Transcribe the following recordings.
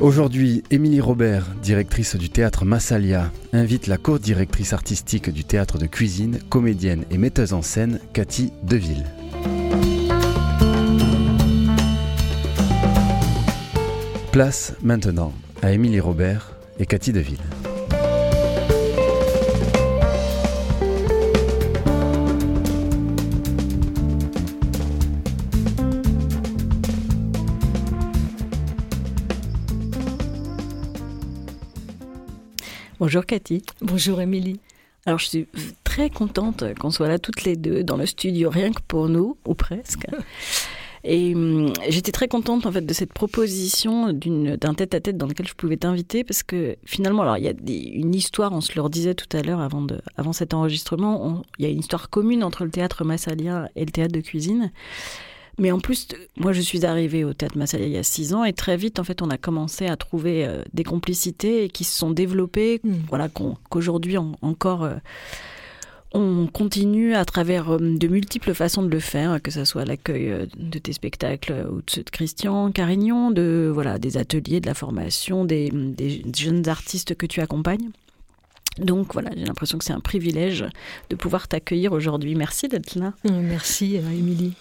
Aujourd'hui, Émilie Robert, directrice du théâtre Massalia, invite la co-directrice artistique du théâtre de cuisine, comédienne et metteuse en scène Cathy Deville. Place maintenant à Émilie Robert et Cathy Deville. Bonjour Cathy. Bonjour Émilie. Alors je suis très contente qu'on soit là toutes les deux dans le studio, rien que pour nous, ou presque. Et hum, j'étais très contente en fait de cette proposition d'un tête-à-tête dans lequel je pouvais t'inviter parce que finalement, alors il y a une histoire, on se le disait tout à l'heure avant, avant cet enregistrement, il y a une histoire commune entre le théâtre massalien et le théâtre de cuisine. Mais en plus, moi, je suis arrivée au Théâtre Massalia il y a six ans et très vite, en fait, on a commencé à trouver euh, des complicités qui se sont développées, hmm. voilà, qu'aujourd'hui encore, euh, on continue à travers euh, de multiples façons de le faire, que ce soit l'accueil de tes spectacles ou de ceux de Christian Carignon, de voilà, des ateliers, de la formation, des, des jeunes artistes que tu accompagnes. Donc voilà, j'ai l'impression que c'est un privilège de pouvoir t'accueillir aujourd'hui. Merci d'être là. Merci, Émilie.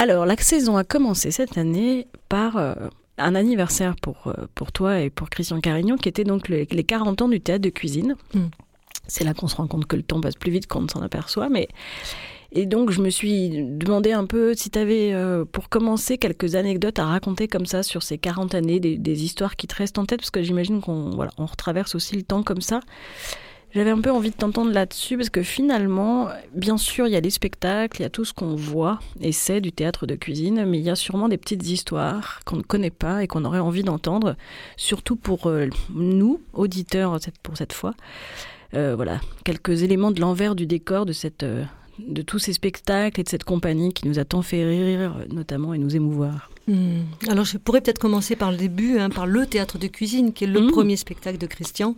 Alors, la saison a commencé cette année par euh, un anniversaire pour, euh, pour toi et pour Christian Carignon, qui était donc les 40 ans du théâtre de cuisine. Hmm. C'est là qu'on se rend compte que le temps passe plus vite qu'on ne s'en aperçoit, mais... Et donc, je me suis demandé un peu si tu avais, euh, pour commencer, quelques anecdotes à raconter comme ça sur ces 40 années, des, des histoires qui te restent en tête, parce que j'imagine qu'on voilà, on retraverse aussi le temps comme ça. J'avais un peu envie de t'entendre là-dessus parce que finalement, bien sûr, il y a les spectacles, il y a tout ce qu'on voit et c'est du théâtre de cuisine, mais il y a sûrement des petites histoires qu'on ne connaît pas et qu'on aurait envie d'entendre, surtout pour euh, nous, auditeurs pour cette fois. Euh, voilà, quelques éléments de l'envers du décor de euh, de tous ces spectacles et de cette compagnie qui nous a tant fait rire, notamment, et nous émouvoir. Hmm. Alors je pourrais peut-être commencer par le début, hein, par le théâtre de cuisine, qui est le hmm. premier spectacle de Christian.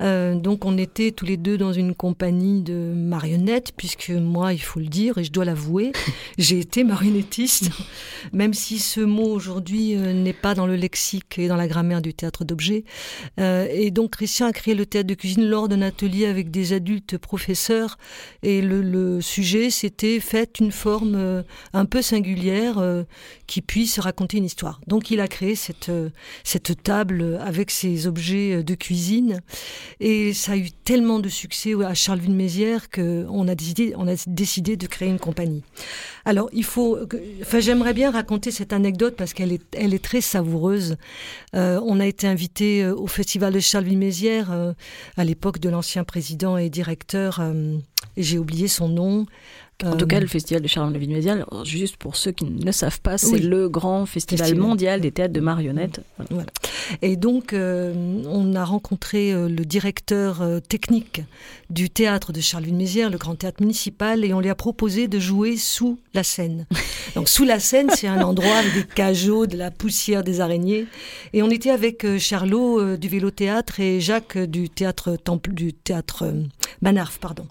Euh, donc on était tous les deux dans une compagnie de marionnettes, puisque moi, il faut le dire, et je dois l'avouer, j'ai été marionnettiste, même si ce mot aujourd'hui euh, n'est pas dans le lexique et dans la grammaire du théâtre d'objet. Euh, et donc Christian a créé le théâtre de cuisine lors d'un atelier avec des adultes professeurs, et le, le sujet, c'était faites une forme un peu singulière qui puisse raconter une histoire. Donc il a créé cette, cette table avec ses objets de cuisine. Et ça a eu tellement de succès à Charleville-Mézières qu'on a décidé, a décidé de créer une compagnie. Alors, il faut, enfin, j'aimerais bien raconter cette anecdote parce qu'elle est, elle est très savoureuse. Euh, on a été invité euh, au festival de Charleville-Mézières euh, à l'époque de l'ancien président et directeur, j'ai oublié son nom, en tout cas, le Festival de Charleville-Mézières, juste pour ceux qui ne le savent pas, c'est le grand festival, mondial des théâtres de marionnettes. Voilà. Et donc, euh, on a rencontré euh, le directeur euh, technique du théâtre de Charleville-Mézières, le grand théâtre municipal, et on lui a proposé de jouer sous la scène. Donc, sous la scène, c'est un endroit avec des cajots, de la poussière, des araignées. Et on était avec Charlot du Vélo Théâtre et Jacques du théâtre Temple, du théâtre Manarf, pardon.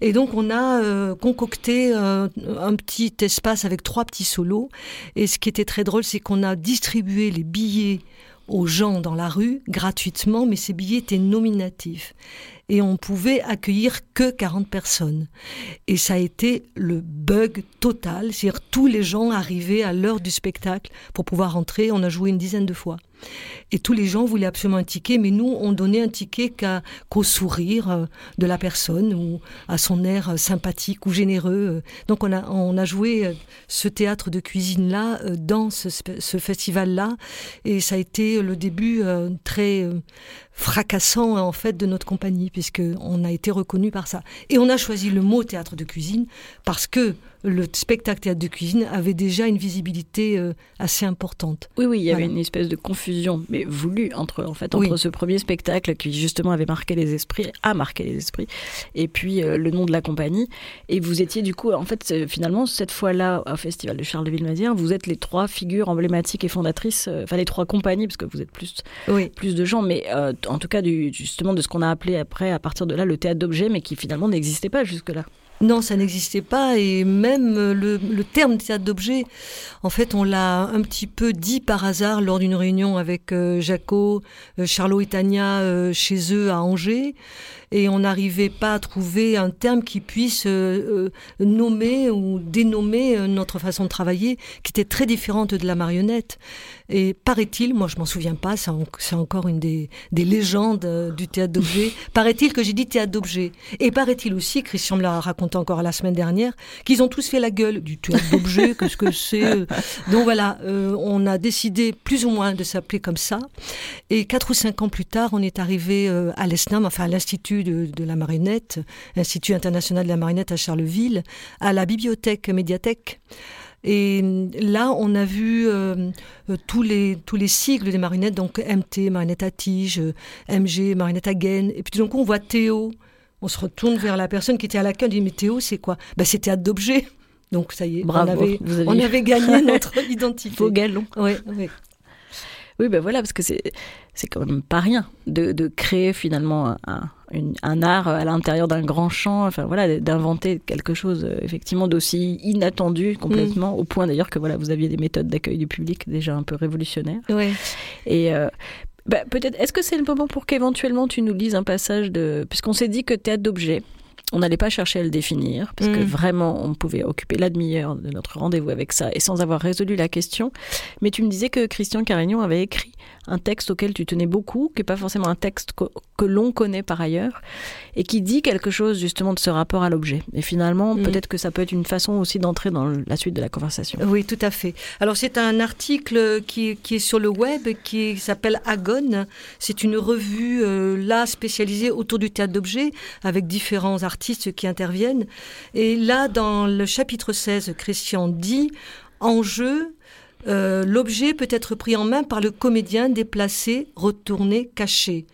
Et donc, on a concocté euh, un petit espace avec trois petits solos. Et ce qui était très drôle, c'est qu'on a distribué les billets aux gens dans la rue gratuitement, mais ces billets étaient nominatifs. Et on pouvait accueillir que 40 personnes. Et ça a été le bug total. C'est-à-dire tous les gens arrivaient à l'heure du spectacle pour pouvoir entrer. On a joué une dizaine de fois. Et tous les gens voulaient absolument un ticket, mais nous, on donnait un ticket qu'au sourire euh, de la personne ou à son air euh, sympathique ou généreux. Donc on a, on a joué euh, ce théâtre de cuisine-là dans ce, ce festival-là. Et ça a été le début très fracassant en fait de notre compagnie, puisqu'on a été reconnu par ça. Et on a choisi le mot théâtre de cuisine parce que le spectacle théâtre de cuisine avait déjà une visibilité euh, assez importante. Oui, oui, il y avait Voilà. une espèce de confusion, mais voulue entre, en fait, entre Oui. ce premier spectacle qui justement avait marqué les esprits, a marqué les esprits, et puis euh, le nom de la compagnie. Et vous étiez du coup, en fait, c'est- finalement, cette fois-là, au Festival de Charleville-Mézières, vous êtes les trois figures emblématiques et fondatrices, euh, enfin les trois compagnies, parce que vous êtes plus, Oui. plus de gens, mais euh, en tout cas, du, justement, de ce qu'on a appelé après, à partir de là, le théâtre d'objets, mais qui finalement n'existait pas jusque-là. Non, ça n'existait pas et même le, le terme théâtre d'objet, en fait, on l'a un petit peu dit par hasard lors d'une réunion avec euh, Jaco, euh, Charlot et Tania euh, chez eux à Angers et on n'arrivait pas à trouver un terme qui puisse nommer ou dénommer notre façon de travailler qui était très différente de la marionnette. Et paraît-il, moi je m'en souviens pas, c'est en- c'est encore une des, des légendes du théâtre d'objet, paraît-il que j'ai dit théâtre d'objet. Et paraît-il aussi, Christian me l'a raconté encore la semaine dernière, qu'ils ont tous fait la gueule du théâtre d'objet, qu'est-ce que c'est euh. Donc voilà, euh, on a décidé plus ou moins de s'appeler comme ça. Et quatre ou cinq ans plus tard, on est arrivé euh, à l'ESNAM, enfin à l'Institut de, de la Marionnette, Institut international de la Marionnette à Charleville, à la bibliothèque médiathèque. Et là, on a vu euh, tous, les, tous les sigles des marionnettes, donc MT, marionnette à tige, MG, marionnette à gaine. Et puis coup, on voit Théo. On se retourne vers la personne qui était à l'accueil, on dit Mais Théo, c'est quoi? Ben, C'est théâtre d'objet. Donc ça y est, Bravo, on, avait, on gagné notre identité. Faux galon. Ouais, ouais. Oui, ben voilà, parce que c'est c'est quand même pas rien de, de créer finalement un, une- un art à l'intérieur d'un grand champ, enfin voilà, d'inventer quelque chose euh, effectivement d'aussi inattendu complètement, au point d'ailleurs que voilà, vous aviez des méthodes d'accueil du public déjà un peu révolutionnaires. ouais. Et euh, bah, peut-être, est-ce que c'est le moment pour qu'éventuellement tu nous lises un passage de, puisqu'on s'est dit que théâtre d'objet. On n'allait pas chercher à le définir, parce que Mm. vraiment, on pouvait occuper la demi-heure de notre rendez-vous avec ça, et sans avoir résolu la question. Mais tu me disais que Christian Carignon avait écrit un texte auquel tu tenais beaucoup, qui n'est pas forcément un texte que, que l'on connaît par ailleurs, et qui dit quelque chose justement de ce rapport à l'objet. Et finalement, Mm. peut-être que ça peut être une façon aussi d'entrer dans la suite de la conversation. Oui, tout à fait. Alors c'est un article qui, qui est sur le web qui s'appelle Agone. C'est une revue euh, là spécialisée autour du théâtre d'objets avec différents artistes qui interviennent. Et là, dans le chapitre 16, Christian dit en jeu. Euh, L'objet peut être pris en main par le comédien déplacé, retourné, caché.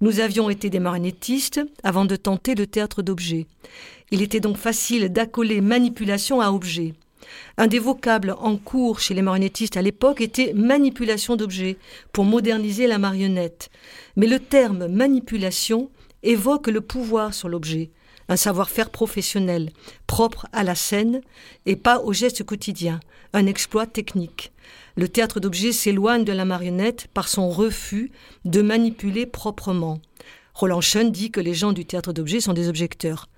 Nous avions été des marionnettistes avant de tenter le théâtre d'objets. Il était donc facile d'accoler manipulation à objet. Un des vocables en cours chez les marionnettistes à l'époque était manipulation d'objets, pour moderniser la marionnette. Mais le terme manipulation évoque le pouvoir sur l'objet, un savoir-faire professionnel, propre à la scène et pas au geste quotidien, un exploit technique. Le théâtre d'objets s'éloigne de la marionnette par son refus de manipuler proprement. Roland Schoen dit que les gens du théâtre d'objets sont des objecteurs.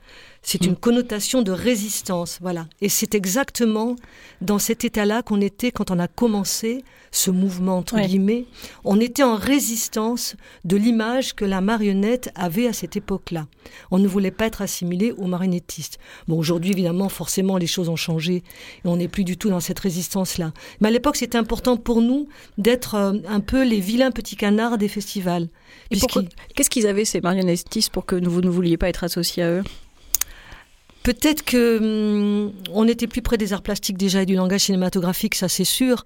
C'est une connotation de résistance, voilà. Et c'est exactement dans cet état-là qu'on était quand on a commencé ce mouvement, entre Ouais. guillemets. On était en résistance de l'image que la marionnette avait à cette époque-là. On ne voulait pas être assimilé aux marionnettistes. Bon, aujourd'hui, évidemment, forcément, les choses ont changé et on n'est plus du tout dans cette résistance-là. Mais à l'époque, c'était important pour nous d'être euh, un peu les vilains petits canards des festivals. Et Qu'est-ce qu'ils avaient ces marionnettistes pour que vous ne vouliez pas être associés à eux? Peut-être que hum, on était plus près des arts plastiques déjà et du langage cinématographique, ça c'est sûr,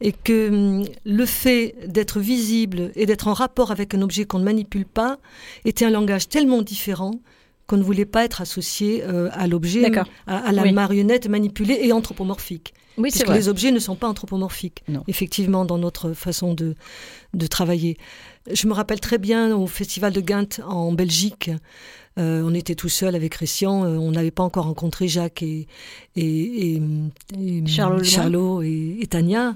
et que hum, le fait d'être visible et d'être en rapport avec un objet qu'on ne manipule pas était un langage tellement différent qu'on ne voulait pas être associé euh, à l'objet, D'accord. à, à la Oui. marionnette manipulée et anthropomorphique. Oui, c'est Puisque vrai. les objets ne sont pas anthropomorphiques, Non. effectivement, dans notre façon de, de travailler. Je me rappelle très bien au Festival de Gand en Belgique. euh, on était tout seul avec Christian. euh, on n'avait pas encore rencontré Jacques et, et, et- et Charlot et, Tania.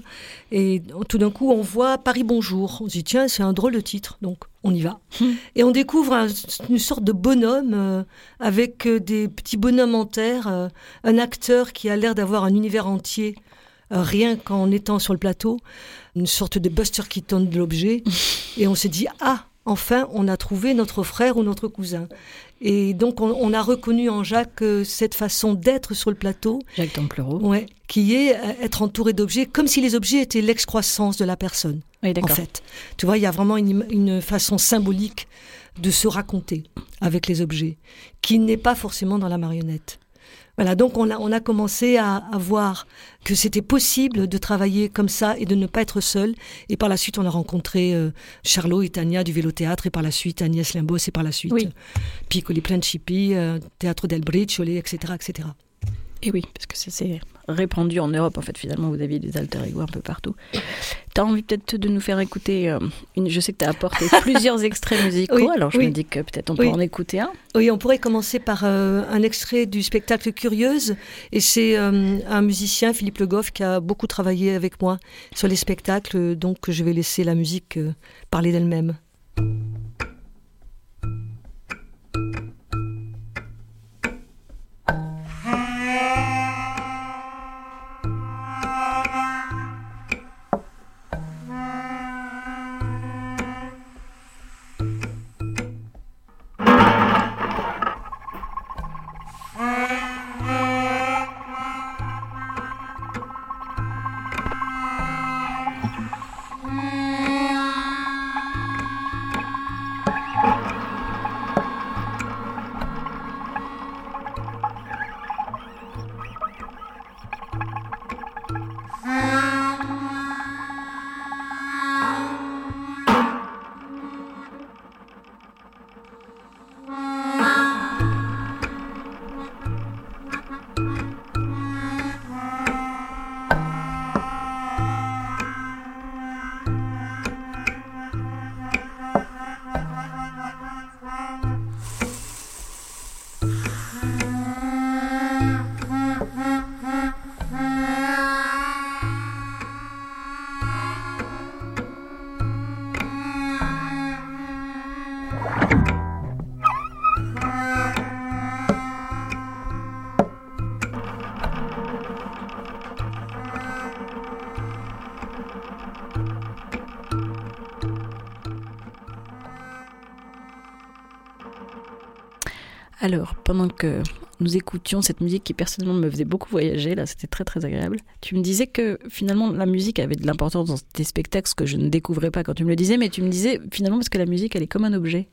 Et tout d'un coup, on voit Paris Bonjour. On se dit, tiens, c'est un drôle de titre. Donc, on y va. Hmm. Et on découvre un- une sorte de bonhomme euh, avec des petits bonhommes en terre, un acteur qui a l'air d'avoir un univers entier, rien qu'en étant sur le plateau, une sorte de Buster Keaton de l'objet. Et on s'est dit, ah, enfin, on a trouvé notre frère ou notre cousin. Et donc, on, on a reconnu en Jacques euh, cette façon d'être sur le plateau, Jacques Templereau. ouais, qui est euh, être entouré d'objets, comme si les objets étaient l'excroissance de la personne Oui, en fait. Tu vois, il y a vraiment une, im- une façon symbolique de se raconter avec les objets, qui n'est pas forcément dans la marionnette. Voilà, donc on a, on a commencé à, à voir que c'était possible de travailler comme ça et de ne pas être seul. Et par la suite, on a rencontré euh, Charlot et Tania du Vélo Théâtre, et par la suite Agnès Limbos, et par la suite Oui. euh, Piccoli Principi, euh, Théâtre del Briciole, etc., etc. Et oui, parce que ça s'est répandu en Europe, en fait, finalement, vous aviez des alter ego un peu partout. Tu as envie peut-être de nous faire écouter, euh, une... je sais que tu as apporté plusieurs extraits musicaux, Oui, alors je oui. me dis que peut-être on peut en écouter un. Oui, on pourrait commencer par euh, un extrait du spectacle Curieuse. Et c'est euh, un musicien, Philippe Le Goff, qui a beaucoup travaillé avec moi sur les spectacles. Donc je vais laisser la musique parler d'elle-même. Pendant que nous écoutions cette musique qui personnellement me faisait beaucoup voyager, là c'était très très agréable, tu me disais que finalement la musique avait de l'importance dans tes spectacles, ce que je ne découvrais pas quand tu me le disais, mais tu me disais finalement parce que la musique elle est comme un objet.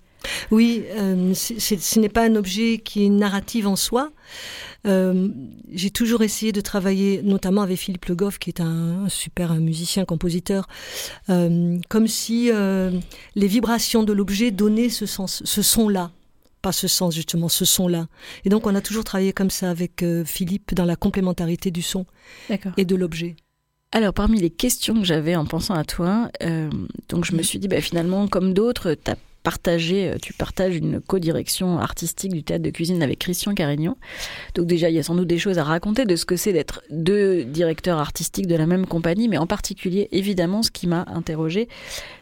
Oui, euh, ce n'est pas un objet qui est narrative en soi. Euh, J'ai toujours essayé de travailler, notamment avec Philippe Le Goff, qui est un, super musicien, compositeur, euh, comme si les vibrations de l'objet donnaient ce sens, ce son-là. Pas ce sens, justement, ce son-là. Et donc, on a toujours travaillé comme ça avec euh, Philippe dans la complémentarité du son et de l'objet. Alors, parmi les questions que j'avais en pensant à toi, euh, donc je me suis dit, bah, finalement, comme d'autres, tu as partagé, euh, tu partages une co-direction artistique du théâtre de cuisine avec Christian Carignon. Donc déjà, il y a sans doute des choses à raconter de ce que c'est d'être deux directeurs artistiques de la même compagnie, mais en particulier, évidemment, ce qui m'a interrogé,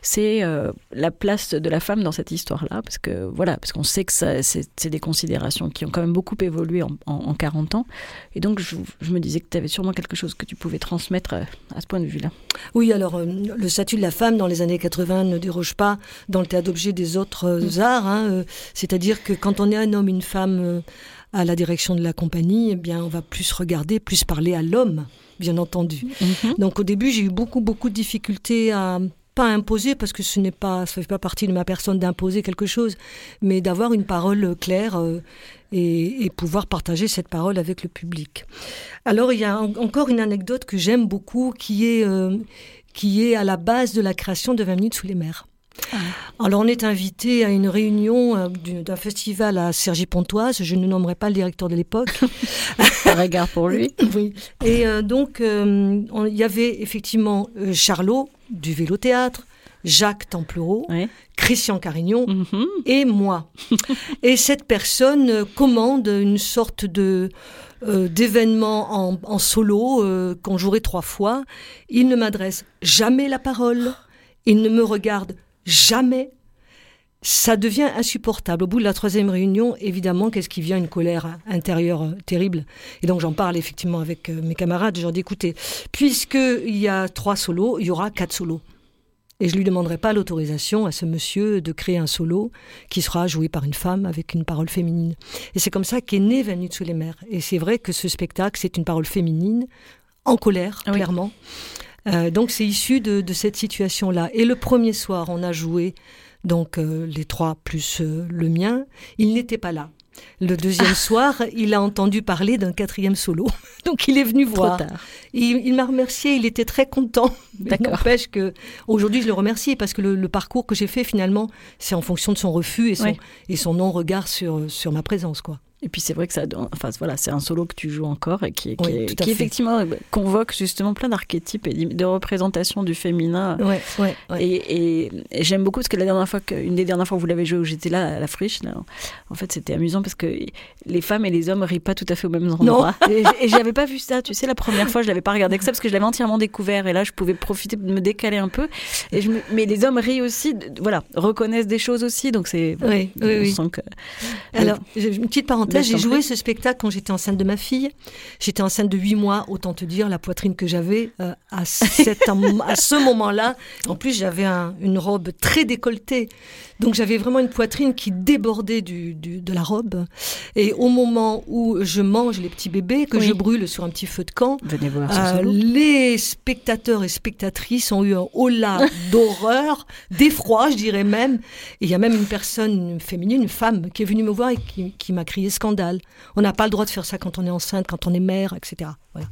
c'est euh, la place de la femme dans cette histoire-là, parce que voilà, parce qu'on sait que ça, c'est, des considérations qui ont quand même beaucoup évolué en, en- en 40 ans, et donc je, me disais que tu avais sûrement quelque chose que tu pouvais transmettre euh, à ce point de vue-là. Oui, alors le statut de la femme dans les années 80 ne déroge pas dans le théâtre d'objet des autres euh, arts. hein, euh, C'est-à-dire que quand on est un homme, une femme euh, à la direction de la compagnie, eh bien, on va plus regarder, plus parler à l'homme, bien entendu. Donc au début, j'ai eu beaucoup, beaucoup de difficultés à pas imposer parce que ce n'est pas, ça fait pas partie de ma personne d'imposer quelque chose, mais d'avoir une parole claire euh, et, et pouvoir partager cette parole avec le public. Alors il y a en- encore une anecdote que j'aime beaucoup qui est euh, qui est à la base de la création de 20 minutes sous les mers. Alors on est invité à une réunion euh, d'un festival à Cergy-Pontoise, je ne nommerai pas le directeur de l'époque, Par égard pour lui. oui. Et euh, donc, euh, il y avait effectivement Charlot du Vélo Théâtre, Jacques Templereau, Ouais. Christian Carignon Mhm. et moi. et cette personne commande une sorte de euh, d'événement en, en solo euh, qu'on jouerait trois fois. Il ne m'adresse jamais la parole. Il ne me regarde jamais. Ça devient insupportable. Au bout de la troisième réunion, évidemment, qu'est-ce qui vient? Une colère intérieure euh, terrible. Et donc j'en parle effectivement avec euh, mes camarades. Je leur dis, écoutez, puisqu'il y a trois solos, il y aura quatre solos. Et je lui demanderai pas l'autorisation à ce monsieur de créer un solo qui sera joué par une femme avec une parole féminine. Et c'est comme ça qu'est né 20 minutes sous les mers. Et c'est vrai que ce spectacle, c'est une parole féminine, en colère, oui. clairement. Euh, donc c'est issu de, de cette situation-là. Et le premier soir, on a joué donc euh, les trois plus euh, le mien. Il n'était pas là. Le deuxième soir, il a entendu parler d'un quatrième solo. Donc il est venu voir. Trop tard. Il, il m'a remercié, il était très content. D'accord. N'empêche que aujourd'hui je le remercie parce que le, le parcours que j'ai fait finalement, c'est en fonction de son refus et son, et son non-regard sur, sur ma présence. quoi. Et puis c'est vrai que ça, enfin voilà, c'est un solo que tu joues encore et qui, qui, Oui, est- effectivement euh, convoque justement plein d'archétypes et de représentations du féminin. Ouais, ouais, ouais. Et, et- et j'aime beaucoup parce que la dernière fois, que, une des dernières fois où vous l'avez joué, où j'étais là à la friche, là, en fait c'était amusant parce que les femmes et les hommes rient pas tout à fait au même endroit. Et, et j'avais pas vu ça, tu sais, la première fois je l'avais pas regardé que ça parce que je l'avais entièrement découvert et là je pouvais profiter de me décaler un peu. Et je mais les hommes rient aussi, voilà, reconnaissent des choses aussi, donc c'est. Oui, oui, on oui. sent que. Alors, une petite parenthèse, je j'ai joué ce spectacle quand j'étais enceinte de ma fille. J'étais enceinte de 8 mois, autant te dire la poitrine que j'avais euh, à, ce moment-là. En plus, j'avais un- une robe très décolletée. Donc, j'avais vraiment une poitrine qui débordait du, du- de la robe. Et au moment où je mange les petits bébés, que Oui. je brûle sur un petit feu de camp, Venez voir ce euh, les spectateurs et spectatrices ont eu un hola d'horreur, d'effroi, je dirais même. Et il y a même une personne féminine, une femme, qui est venue me voir et qui, qui m'a crié scandale. On n'a pas le droit de faire ça quand on est enceinte, quand on est mère, etc. Voilà.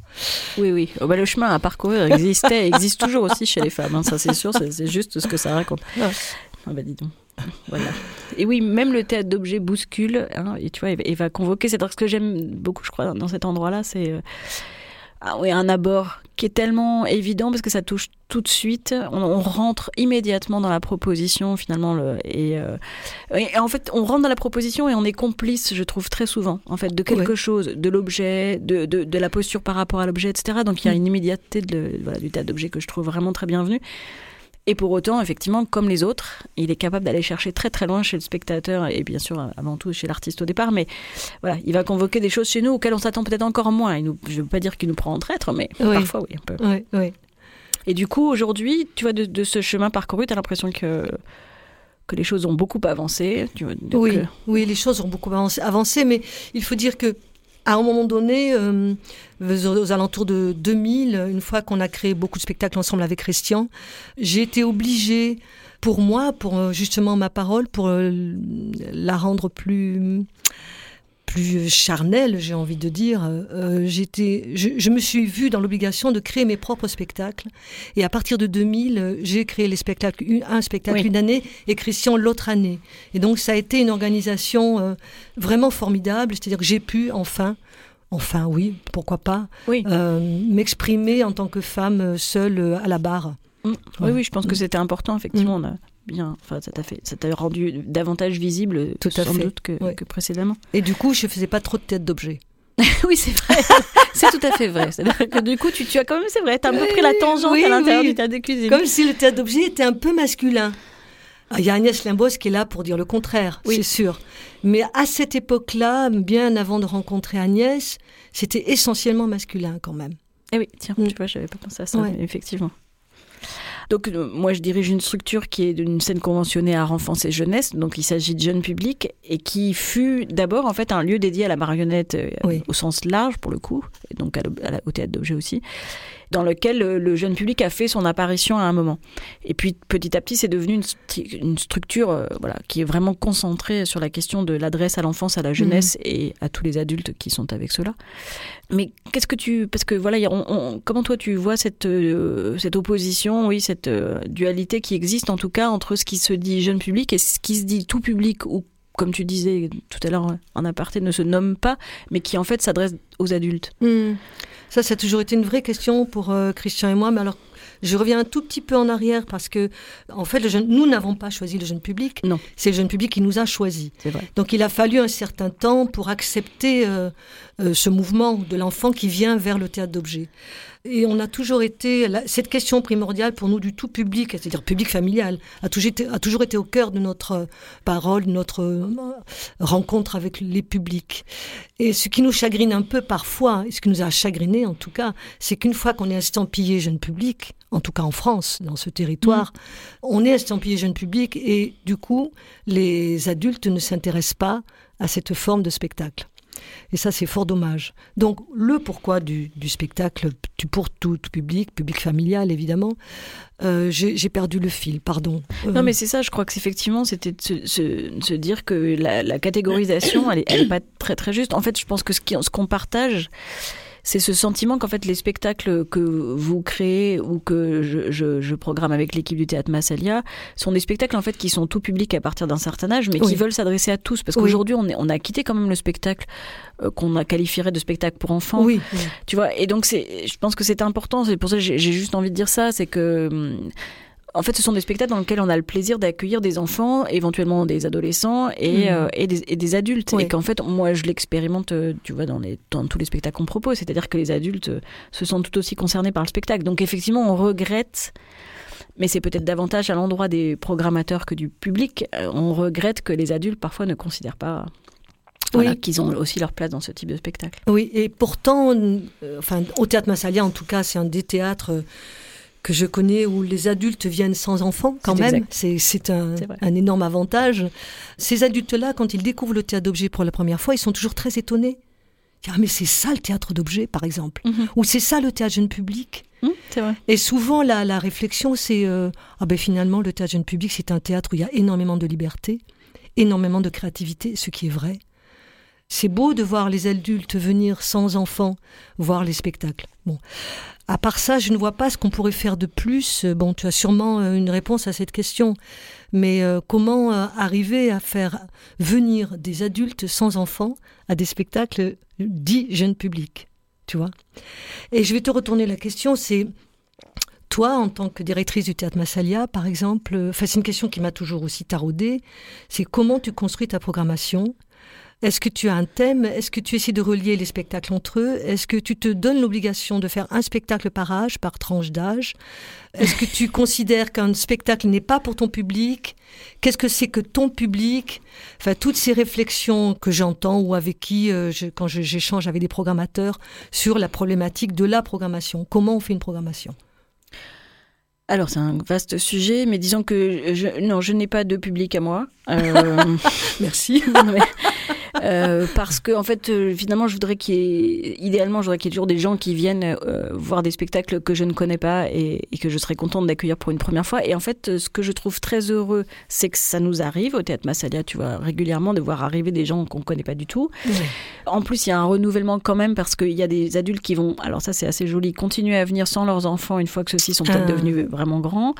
Oui, oui. Oh, bah, le chemin à parcourir existait, et existe toujours aussi chez les femmes. hein, ça, c'est sûr. C'est juste ce que ça raconte. Ah bah dis donc. Voilà. Et oui, même le théâtre d'objets bouscule. hein, et tu vois, il va, convoquer. C'est ce que j'aime beaucoup, je crois, dans cet endroit-là, c'est euh, ah, oui, un abord qui est tellement évident parce que ça touche tout de suite. On, on rentre immédiatement dans la proposition finalement. Le, et, euh, et en fait, on rentre dans la proposition et on est complice, je trouve, très souvent, en fait, de quelque Ouais. chose, de l'objet, de, de, de la posture par rapport à l'objet, etc. Donc il y a Mm. une immédiateté de, le- voilà, du théâtre d'objets que je trouve vraiment très bienvenue. Et pour autant, effectivement, comme les autres, il est capable d'aller chercher très très loin chez le spectateur et bien sûr avant tout chez l'artiste au départ. Mais voilà, il va convoquer des choses chez nous auxquelles on s'attend peut-être encore moins. Il nous, je ne veux pas dire qu'il nous prend en traître, mais Oui. parfois oui, un peu. Ouais, ouais. Et du coup, aujourd'hui, tu vois, de, de ce chemin parcouru, tu as l'impression que, que les choses ont beaucoup avancé. Tu vois, donc, Oui, euh, oui, les choses ont beaucoup avancé, avancé, mais il faut dire que à un moment donné, euh, aux, alentours de 2000, une fois qu'on a créé beaucoup de spectacles ensemble avec Christian, j'ai été obligée, pour moi, pour euh, justement ma parole, pour euh, la rendre plus plus charnelle, j'ai envie de dire. Euh, j'étais, je, je me suis vue dans l'obligation de créer mes propres spectacles. Et à partir de 2000, euh, j'ai créé les spectacles, un spectacle Oui. une année et Christian l'autre année. Et donc ça a été une organisation euh, vraiment formidable. C'est-à-dire que j'ai pu enfin, enfin oui, pourquoi pas, oui. euh, m'exprimer en tant que femme seule à la barre. Mm. Oui, Ouais. oui, je pense que c'était important, effectivement. A bien, enfin, ça t'a fait, ça t'a rendu davantage visible, Tout à sans fait. doute que, Ouais. que précédemment. Et du coup, je faisais pas trop de tête d'objet. oui, c'est vrai. c'est tout à fait vrai. C'est-à-dire que du coup, tu, tu as quand même, c'est vrai, tu as un peu pris la tangente oui, à l'intérieur oui. du théâtre de cuisine. Comme si le théâtre d'objet était un peu masculin. Ah, Il y a Agnès Limbos qui est là pour dire le contraire, Oui. c'est sûr. Mais à cette époque-là, bien avant de rencontrer Agnès, c'était essentiellement masculin quand même. Eh oui, tiens, Mm. tu vois, j'avais pas pensé à ça, Ouais. mais effectivement. Donc, euh, moi, je dirige une structure qui est d'une scène conventionnée à enfance et jeunesse. Donc, il s'agit de jeunes publics et qui fut d'abord, en fait, un lieu dédié à la marionnette euh, Oui. au sens large, pour le coup, et donc à l'ob- à la- au théâtre d'objet aussi, dans lequel euh, le jeune public a fait son apparition à un moment. Et puis, petit à petit, c'est devenu une, stru- une structure euh, voilà, qui est vraiment concentrée sur la question de l'adresse à l'enfance, à la jeunesse et à tous les adultes qui sont avec cela. Mais qu'est-ce que tu... Parce que voilà, on- on- comment toi tu vois cette, euh, cette opposition, oui, cette euh, dualité qui existe en tout cas entre ce qui se dit jeune public et ce qui se dit tout public ou comme tu disais tout à l'heure en aparté, ne se nomme pas, mais qui en fait s'adresse aux adultes? Hmm. Ça, ça a toujours été une vraie question pour euh, Christian et moi. Mais alors, je reviens un tout petit peu en arrière parce que, en fait, le jeune, nous n'avons pas choisi le jeune public. Non. C'est le jeune public qui nous a choisis. C'est vrai. Donc, il a fallu un certain temps pour accepter euh, euh, ce mouvement de l'enfant qui vient vers le théâtre d'objets. Et on a toujours été, la- cette question primordiale pour nous du tout public, c'est-à-dire public familial, a toujours été, a toujours été au cœur de notre euh, parole, de notre euh, rencontre avec les publics. Et ce qui nous chagrine un peu parfois, et ce qui nous a chagriné en tout cas, c'est qu'une fois qu'on est estampillé jeune public, en tout cas en France, dans ce territoire, on est estampillé jeune public et du coup, les adultes ne s'intéressent pas à cette forme de spectacle. Et ça, c'est fort dommage. Donc, le pourquoi du, spectacle, pour tout, public, public familial évidemment, euh, j'ai perdu le fil, pardon. Non, mais c'est ça, je crois que effectivement, c'était de se, dire que la, catégorisation, elle n'est pas très très juste. En fait, je pense que ce qu'on partage, c'est ce sentiment qu'en fait les spectacles que vous créez ou que je, programme avec l'équipe du théâtre Massalia sont des spectacles en fait qui sont tout public à partir d'un certain âge, mais qui veulent s'adresser à tous. Parce qu'aujourd'hui, on, on a quitté quand même le spectacle euh, qu'on a qualifierait de spectacle pour enfants. Oui. Tu vois, et donc c'est, je pense que c'est important. C'est pour ça que j'ai juste envie de dire ça, c'est que hum, en fait, ce sont des spectacles dans lesquels on a le plaisir d'accueillir des enfants, éventuellement des adolescents et, mmh. euh, et, des, adultes. Et qu'en fait, moi, je l'expérimente, euh, tu vois, dans, les, dans tous les spectacles qu'on propose. C'est-à-dire que les adultes euh, se sentent tout aussi concernés par le spectacle. Donc, effectivement, on regrette, mais c'est peut-être davantage à l'endroit des programmateurs que du public. on regrette que les adultes, parfois, ne considèrent pas qu'ils ont aussi leur place dans ce type de spectacle. Oui, et pourtant, enfin, au Théâtre Massalia, en tout cas, c'est un des théâtres que je connais où les adultes viennent sans enfants quand même. C'est un, un, énorme avantage. Ces adultes-là, quand ils découvrent le théâtre d'objets pour la première fois, ils sont toujours très étonnés. Ah mais c'est ça le théâtre d'objets par exemple, mhm. ou c'est ça le théâtre jeune public. Mhm, vrai. Et souvent la, la réflexion c'est euh, ah ben finalement le théâtre jeune public c'est un théâtre où il y a énormément de liberté, énormément de créativité, ce qui est vrai. C'est beau de voir les adultes venir sans enfants voir les spectacles. Bon, à part ça, je ne vois pas ce qu'on pourrait faire de plus. Bon, tu as sûrement euh, une réponse à cette question, mais euh, comment euh, arriver à faire venir des adultes sans enfants à des spectacles dits jeunes publics, tu vois? Et je vais te retourner la question, c'est toi, en tant que directrice du théâtre Massalia, par exemple, c'est une question qui m'a toujours aussi taraudée, c'est comment tu construis ta programmation est-ce que tu as un thème? Est-ce que tu essaies de relier les spectacles entre eux? Est-ce que tu te donnes l'obligation de faire un spectacle par âge, par tranche d'âge? Est-ce que tu considères qu'un spectacle n'est pas pour ton public? Qu'est-ce que c'est que ton public? Enfin, toutes ces réflexions que j'entends ou avec qui, euh, quand j'échange avec des programmateurs sur la problématique de la programmation. Comment on fait une programmation? Alors c'est un vaste sujet, mais disons que je, non, je n'ai pas de public à moi. Euh, Merci. Euh, parce que en fait, euh, finalement, je voudrais qu'il y ait, idéalement, je voudrais qu'il y ait toujours des gens qui viennent euh, voir des spectacles que je ne connais pas et, que je serais contente d'accueillir pour une première fois. Et en fait, ce que je trouve très heureux, c'est que ça nous arrive au théâtre Massalia, tu vois, régulièrement de voir arriver des gens qu'on ne connaît pas du tout. En plus, il y a un renouvellement quand même parce qu'il y a des adultes qui vont, alors ça c'est assez joli, continuer à venir sans leurs enfants une fois que ceux-ci sont peut-être ah. devenus vraiment grands.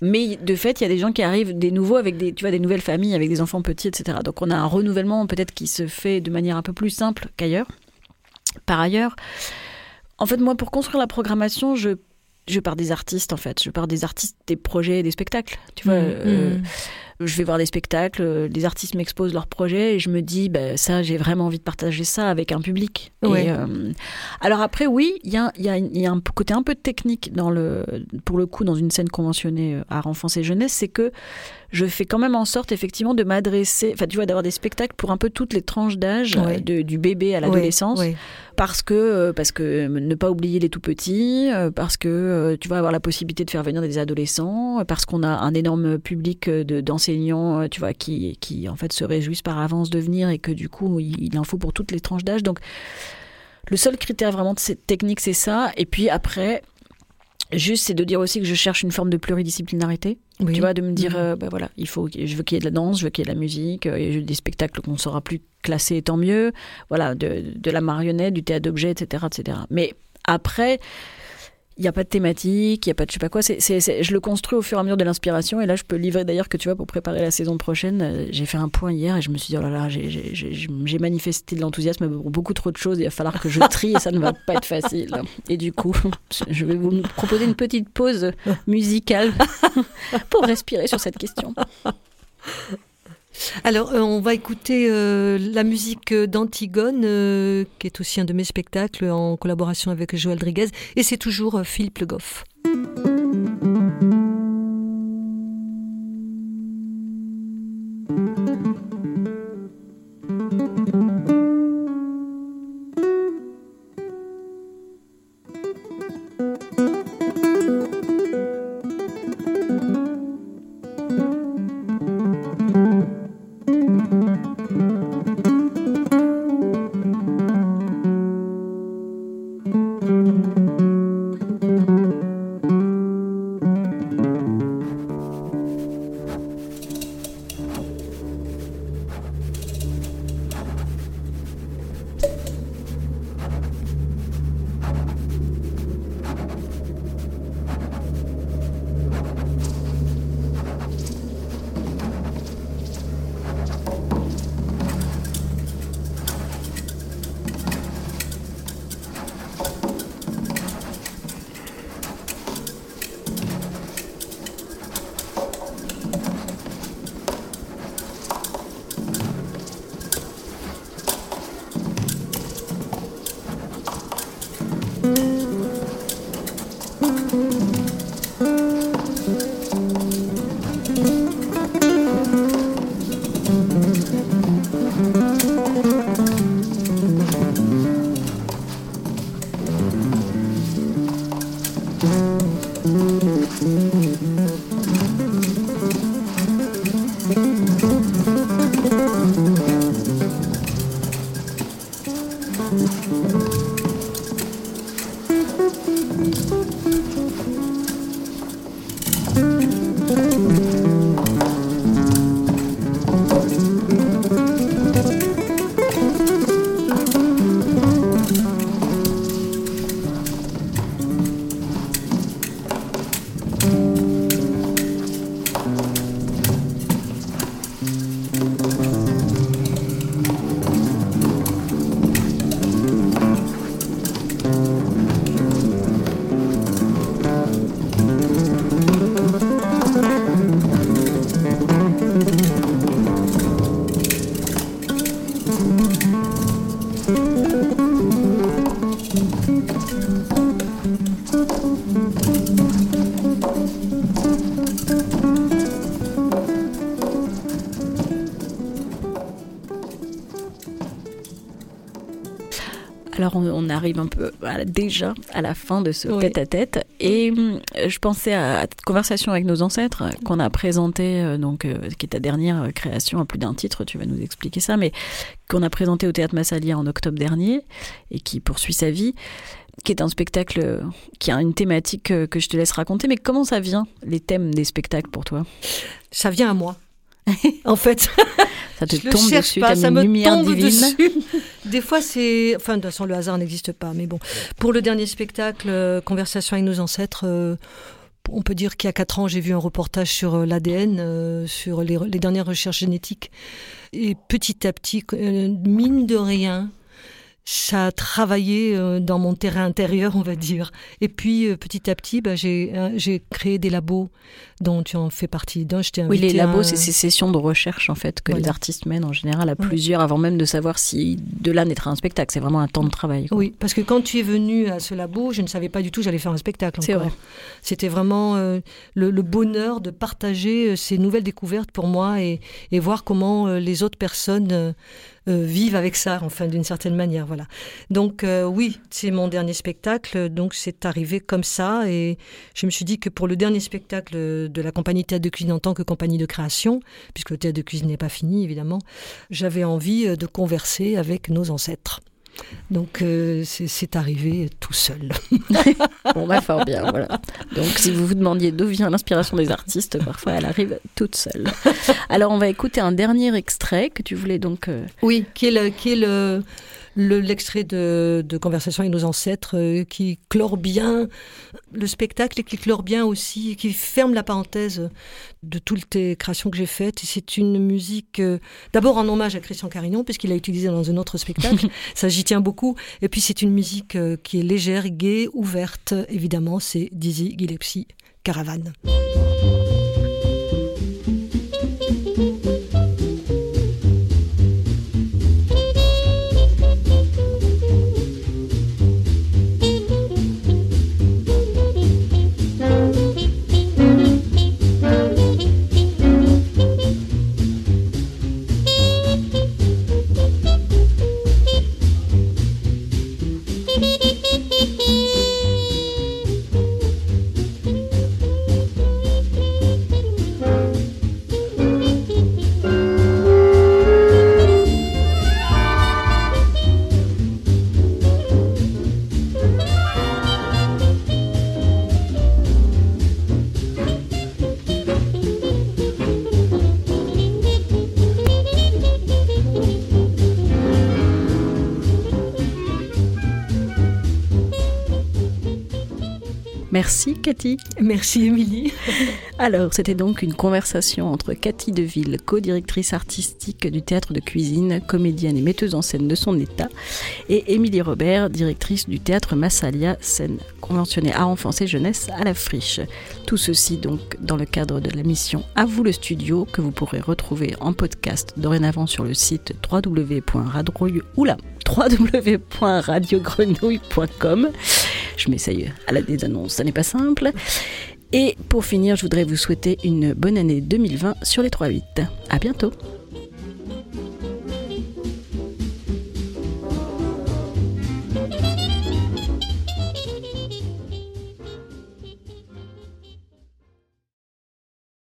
Mais de fait, il y a des gens qui arrivent, des nouveaux avec des, tu vois, des nouvelles familles avec des enfants petits, etc. Donc on a un renouvellement peut-être qui se fait de manière un peu plus simple qu'ailleurs. Par ailleurs, en fait, moi, pour construire la programmation, je, je pars des artistes, en fait. Je pars des artistes, des projets, des spectacles. Tu vois, mmh, euh, mmh je vais voir des spectacles, euh, les artistes m'exposent leurs projets et je me dis, bah, ça, j'ai vraiment envie de partager ça avec un public. Euh, alors après, oui, il y a, y, a, y a, un côté un peu technique dans le, pour le coup dans une scène conventionnée à euh, enfance et jeunesse, c'est que je fais quand même en sorte effectivement de m'adresser, enfin tu vois, d'avoir des spectacles pour un peu toutes les tranches d'âge, du bébé à l'adolescence, parce que parce que ne pas oublier les tout petits, parce que tu vas avoir la possibilité de faire venir des adolescents, parce qu'on a un énorme public de enseignants, euh, tu vois, qui, qui en fait se réjouissent par avance de venir et que du coup, il, en faut pour toutes les tranches d'âge. Donc, le seul critère vraiment de cette technique, c'est ça. Et puis après, juste, c'est de dire aussi que je cherche une forme de pluridisciplinarité. Tu vois, de me dire, ben bah voilà, il faut, je veux qu'il y ait de la danse, je veux qu'il y ait de la musique, euh, et des spectacles qu'on saura plus classer, tant mieux. Voilà, de, de la marionnette, du théâtre d'objet, etc., etc. Mais après, il n'y a pas de thématique, il n'y a pas de je sais pas quoi. C'est, je le construis au fur et à mesure de l'inspiration. Et là, je peux livrer d'ailleurs que tu vois, pour préparer la saison prochaine, euh, j'ai fait un point hier et je me suis dit, oh là là, j'ai, manifesté de l'enthousiasme pour beaucoup trop de choses. Il va falloir que je trie et ça ne va pas être facile. Et du coup, je vais vous proposer une petite pause musicale pour respirer sur cette question. Alors, euh, on va écouter euh, la musique d'Antigone, euh, qui est aussi un de mes spectacles en collaboration avec Joël Rodriguez, et c'est toujours Philippe Le Goff. thank you Alors on, arrive un peu déjà à la fin de ce tête-à-tête et hum, je pensais à cette conversation avec nos ancêtres qu'on a présenté, euh, donc, euh, qui est ta dernière création à plus d'un titre, tu vas nous expliquer ça, mais qu'on a présenté au Théâtre Massalia en octobre dernier et qui poursuit sa vie qui est un spectacle qui a une thématique que je te laisse raconter. Mais comment ça vient, les thèmes des spectacles pour toi? Ça vient à moi. en fait, ça te tombe dessus, pas, ça me tombe dessus. Des fois, c'est, enfin, de toute façon, le hasard n'existe pas. Mais bon, pour le dernier spectacle, euh, Conversation avec nos ancêtres, euh, on peut dire qu'il y a quatre ans, j'ai vu un reportage sur euh, l'ADN, sur les, les, dernières recherches génétiques. Et petit à petit, mine de rien, ça a travaillé dans mon terrain intérieur, on va dire. Et puis, petit à petit, bah, j'ai créé des labos dont tu en fais partie. D'un, oui, les labos, c'est ces sessions de recherche, en fait, que les artistes mènent en général à plusieurs, avant même de savoir si de là naîtra un spectacle. C'est vraiment un temps de travail. Oui, parce que quand tu es venu à ce labo, je ne savais pas du tout que j'allais faire un spectacle. C'est vrai. C'était vraiment le, bonheur de partager ces nouvelles découvertes pour moi et, et voir comment les autres personnes euh, vivent avec ça, enfin d'une certaine manière, voilà. Donc euh, oui, c'est mon dernier spectacle, donc c'est arrivé comme ça, et je me suis dit que pour le dernier spectacle de la compagnie Théâtre de Cuisine en tant que compagnie de création, puisque le Théâtre de Cuisine n'est pas fini évidemment, j'avais envie euh, de converser avec nos ancêtres. Donc euh, c'est arrivé tout seul. bon, bah fort bien, voilà. Donc si vous vous demandiez d'où vient l'inspiration des artistes, parfois elle arrive toute seule. Alors on va écouter un dernier extrait que tu voulais donc... Euh, oui, qui est le, qui est le, l'extrait de, Conversation avec nos ancêtres euh, qui clore bien le spectacle et qui clore bien aussi, qui ferme la parenthèse de toutes les créations que j'ai faites. c'est une musique, euh, d'abord en hommage à Christian Carignon, puisqu'il l'a utilisé dans un autre spectacle. Ça, j'y tiens beaucoup. Et puis, c'est une musique euh, qui est légère, gaie, ouverte. Évidemment, c'est Dizzy Gillespie, Caravane. Merci Cathy. Merci Émilie. Alors, c'était donc une conversation entre Cathy Deville, co-directrice artistique du théâtre de cuisine, comédienne et metteuse en scène de son état, et Émilie Robert, directrice du théâtre Massalia, scène conventionnée à enfance et jeunesse à la friche. Tout ceci donc dans le cadre de la mission À vous le studio que vous pourrez retrouver en podcast dorénavant sur le site www.radiogrenouille.com. Je m'essaye à la des annonces, ça n'est pas simple. Et pour finir, je voudrais vous souhaiter une bonne année 2020 sur les 3-8. À bientôt!